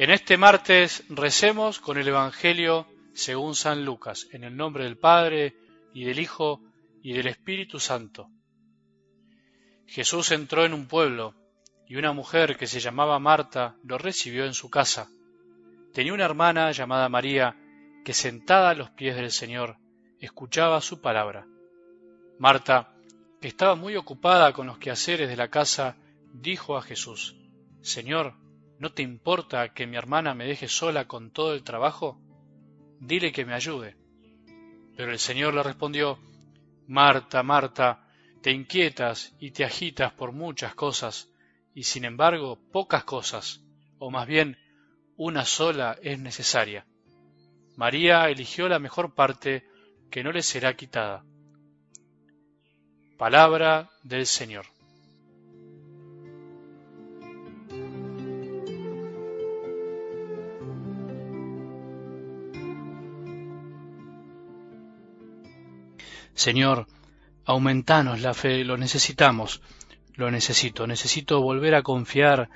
En este martes recemos con el Evangelio según San Lucas, en el nombre del Padre y del Hijo y del Espíritu Santo. Jesús entró en un pueblo y una mujer que se llamaba Marta lo recibió en su casa. Tenía una hermana llamada María que sentada a los pies del Señor escuchaba su palabra. Marta, que estaba muy ocupada con los quehaceres de la casa, dijo a Jesús, Señor, ¿No te importa que mi hermana me deje sola con todo el trabajo? Dile que me ayude. Pero el Señor le respondió, Marta, Marta, te inquietas y te agitas por muchas cosas, y sin embargo pocas cosas, o más bien una sola es necesaria. María eligió la mejor parte que no le será quitada. Palabra del Señor. Señor, aumentanos la fe, lo necesitamos, lo necesito, necesito volver a confiar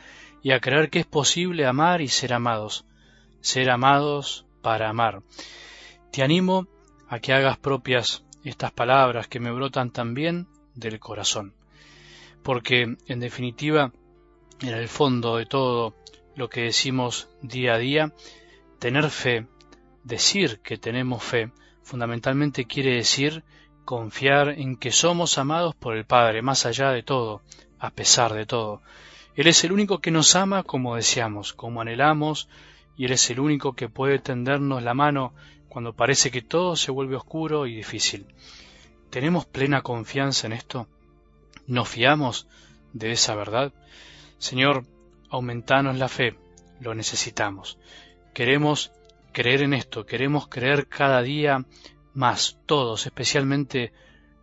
y a creer que es posible amar y ser amados, ser amados para amar. Te animo a que hagas propias estas palabras que me brotan también del corazón, porque en definitiva, en el fondo de todo lo que decimos día a día, tener fe, decir que tenemos fe, fundamentalmente quiere decir confiar en que somos amados por el Padre, más allá de todo, a pesar de todo. Él es el único que nos ama como deseamos, como anhelamos, y Él es el único que puede tendernos la mano cuando parece que todo se vuelve oscuro y difícil. ¿Tenemos plena confianza en esto? ¿Nos fiamos de esa verdad? Señor, aumentanos la fe, lo necesitamos. Queremos creer en esto, queremos creer cada día más todos, especialmente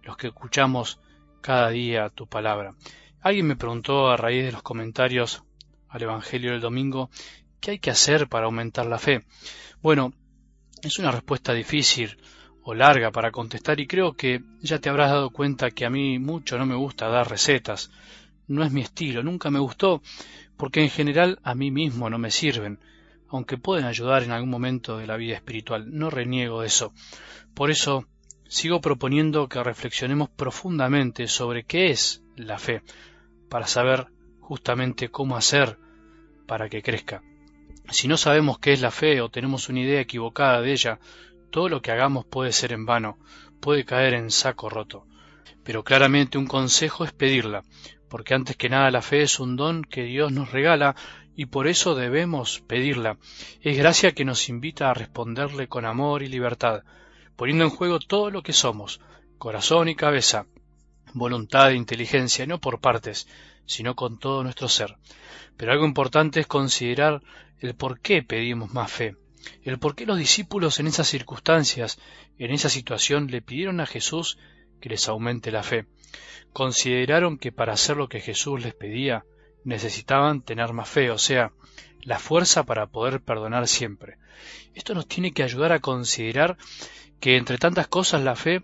los que escuchamos cada día tu palabra. Alguien me preguntó a raíz de los comentarios al Evangelio del domingo qué hay que hacer para aumentar la fe. Bueno, es una respuesta difícil o larga para contestar y creo que ya te habrás dado cuenta que a mí mucho no me gusta dar recetas. No es mi estilo, nunca me gustó, porque en general a mí mismo no me sirven aunque pueden ayudar en algún momento de la vida espiritual. No reniego eso. Por eso sigo proponiendo que reflexionemos profundamente sobre qué es la fe, para saber justamente cómo hacer para que crezca. Si no sabemos qué es la fe o tenemos una idea equivocada de ella, todo lo que hagamos puede ser en vano, puede caer en saco roto. Pero claramente un consejo es pedirla, porque antes que nada la fe es un don que Dios nos regala y por eso debemos pedirla. Es gracia que nos invita a responderle con amor y libertad, poniendo en juego todo lo que somos, corazón y cabeza, voluntad e inteligencia, no por partes, sino con todo nuestro ser. Pero algo importante es considerar el por qué pedimos más fe, el por qué los discípulos en esas circunstancias, en esa situación, le pidieron a Jesús que les aumente la fe. Consideraron que para hacer lo que Jesús les pedía, necesitaban tener más fe, o sea, la fuerza para poder perdonar siempre. Esto nos tiene que ayudar a considerar que entre tantas cosas la fe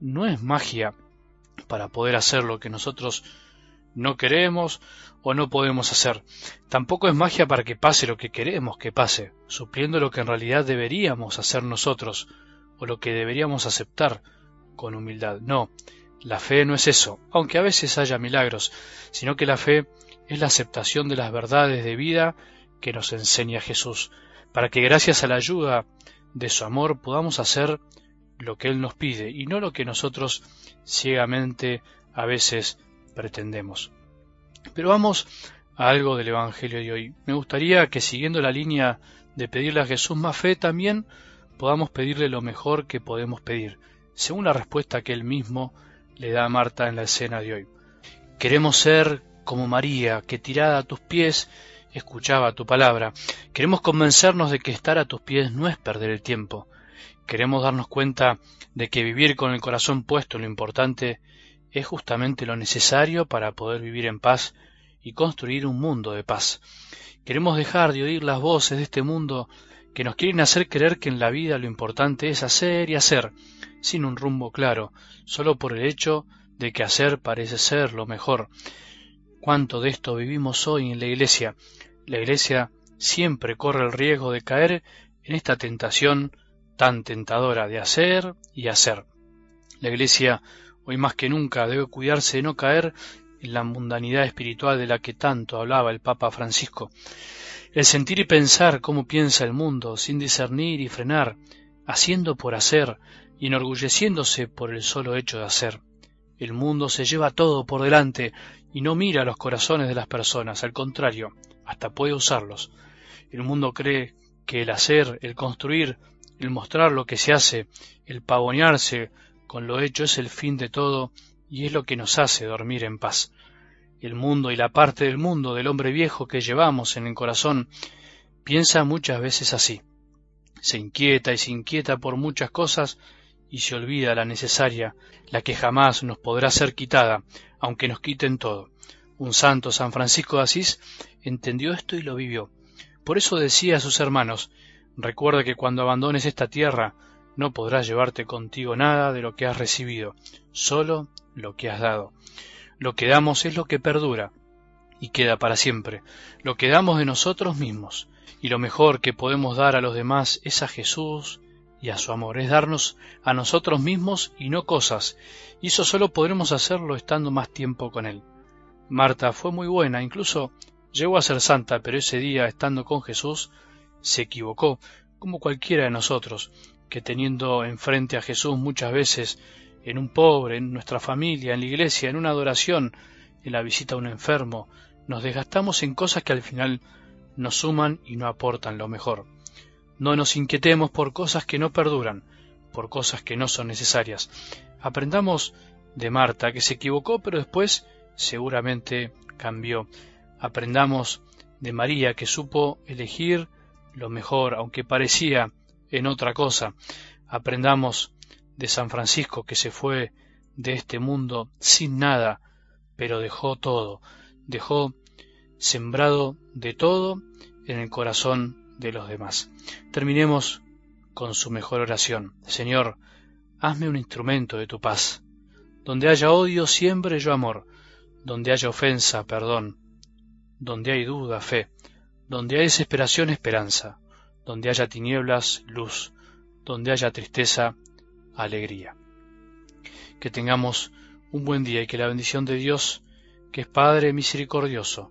no es magia para poder hacer lo que nosotros no queremos o no podemos hacer. Tampoco es magia para que pase lo que queremos que pase, supliendo lo que en realidad deberíamos hacer nosotros o lo que deberíamos aceptar con humildad. No, la fe no es eso, aunque a veces haya milagros, sino que la fe es la aceptación de las verdades de vida que nos enseña Jesús, para que gracias a la ayuda de su amor podamos hacer lo que Él nos pide y no lo que nosotros ciegamente a veces pretendemos. Pero vamos a algo del Evangelio de hoy. Me gustaría que siguiendo la línea de pedirle a Jesús más fe también podamos pedirle lo mejor que podemos pedir, según la respuesta que Él mismo le da a Marta en la escena de hoy. Queremos ser como María, que tirada a tus pies escuchaba tu palabra. Queremos convencernos de que estar a tus pies no es perder el tiempo. Queremos darnos cuenta de que vivir con el corazón puesto en lo importante es justamente lo necesario para poder vivir en paz y construir un mundo de paz. Queremos dejar de oír las voces de este mundo que nos quieren hacer creer que en la vida lo importante es hacer y hacer, sin un rumbo claro, solo por el hecho de que hacer parece ser lo mejor, cuánto de esto vivimos hoy en la iglesia, la iglesia siempre corre el riesgo de caer en esta tentación tan tentadora de hacer y hacer. La Iglesia hoy más que nunca debe cuidarse de no caer en la mundanidad espiritual de la que tanto hablaba el Papa Francisco. El sentir y pensar cómo piensa el mundo, sin discernir y frenar, haciendo por hacer y enorgulleciéndose por el solo hecho de hacer. El mundo se lleva todo por delante y no mira los corazones de las personas, al contrario, hasta puede usarlos. El mundo cree que el hacer, el construir, el mostrar lo que se hace, el pavonearse con lo hecho es el fin de todo y es lo que nos hace dormir en paz. El mundo y la parte del mundo del hombre viejo que llevamos en el corazón piensa muchas veces así. Se inquieta y se inquieta por muchas cosas y se olvida la necesaria, la que jamás nos podrá ser quitada, aunque nos quiten todo. Un santo, San Francisco de Asís, entendió esto y lo vivió. Por eso decía a sus hermanos, recuerda que cuando abandones esta tierra, no podrás llevarte contigo nada de lo que has recibido, solo lo que has dado. Lo que damos es lo que perdura y queda para siempre. Lo que damos de nosotros mismos. Y lo mejor que podemos dar a los demás es a Jesús y a su amor. Es darnos a nosotros mismos y no cosas. Y eso solo podremos hacerlo estando más tiempo con Él. Marta fue muy buena, incluso llegó a ser santa, pero ese día, estando con Jesús, se equivocó, como cualquiera de nosotros, que teniendo enfrente a Jesús muchas veces en un pobre, en nuestra familia, en la iglesia, en una adoración, en la visita a un enfermo, nos desgastamos en cosas que al final nos suman y no aportan lo mejor. No nos inquietemos por cosas que no perduran, por cosas que no son necesarias. Aprendamos de Marta, que se equivocó, pero después seguramente cambió. Aprendamos de María, que supo elegir lo mejor, aunque parecía en otra cosa. Aprendamos de San Francisco, que se fue de este mundo sin nada, pero dejó todo, dejó sembrado de todo en el corazón de los demás. Terminemos con su mejor oración. Señor, hazme un instrumento de tu paz. Donde haya odio, siempre yo amor. Donde haya ofensa, perdón. Donde hay duda, fe. Donde hay desesperación, esperanza. Donde haya tinieblas, luz. Donde haya tristeza, alegría. Que tengamos un buen día y que la bendición de Dios, que es Padre misericordioso,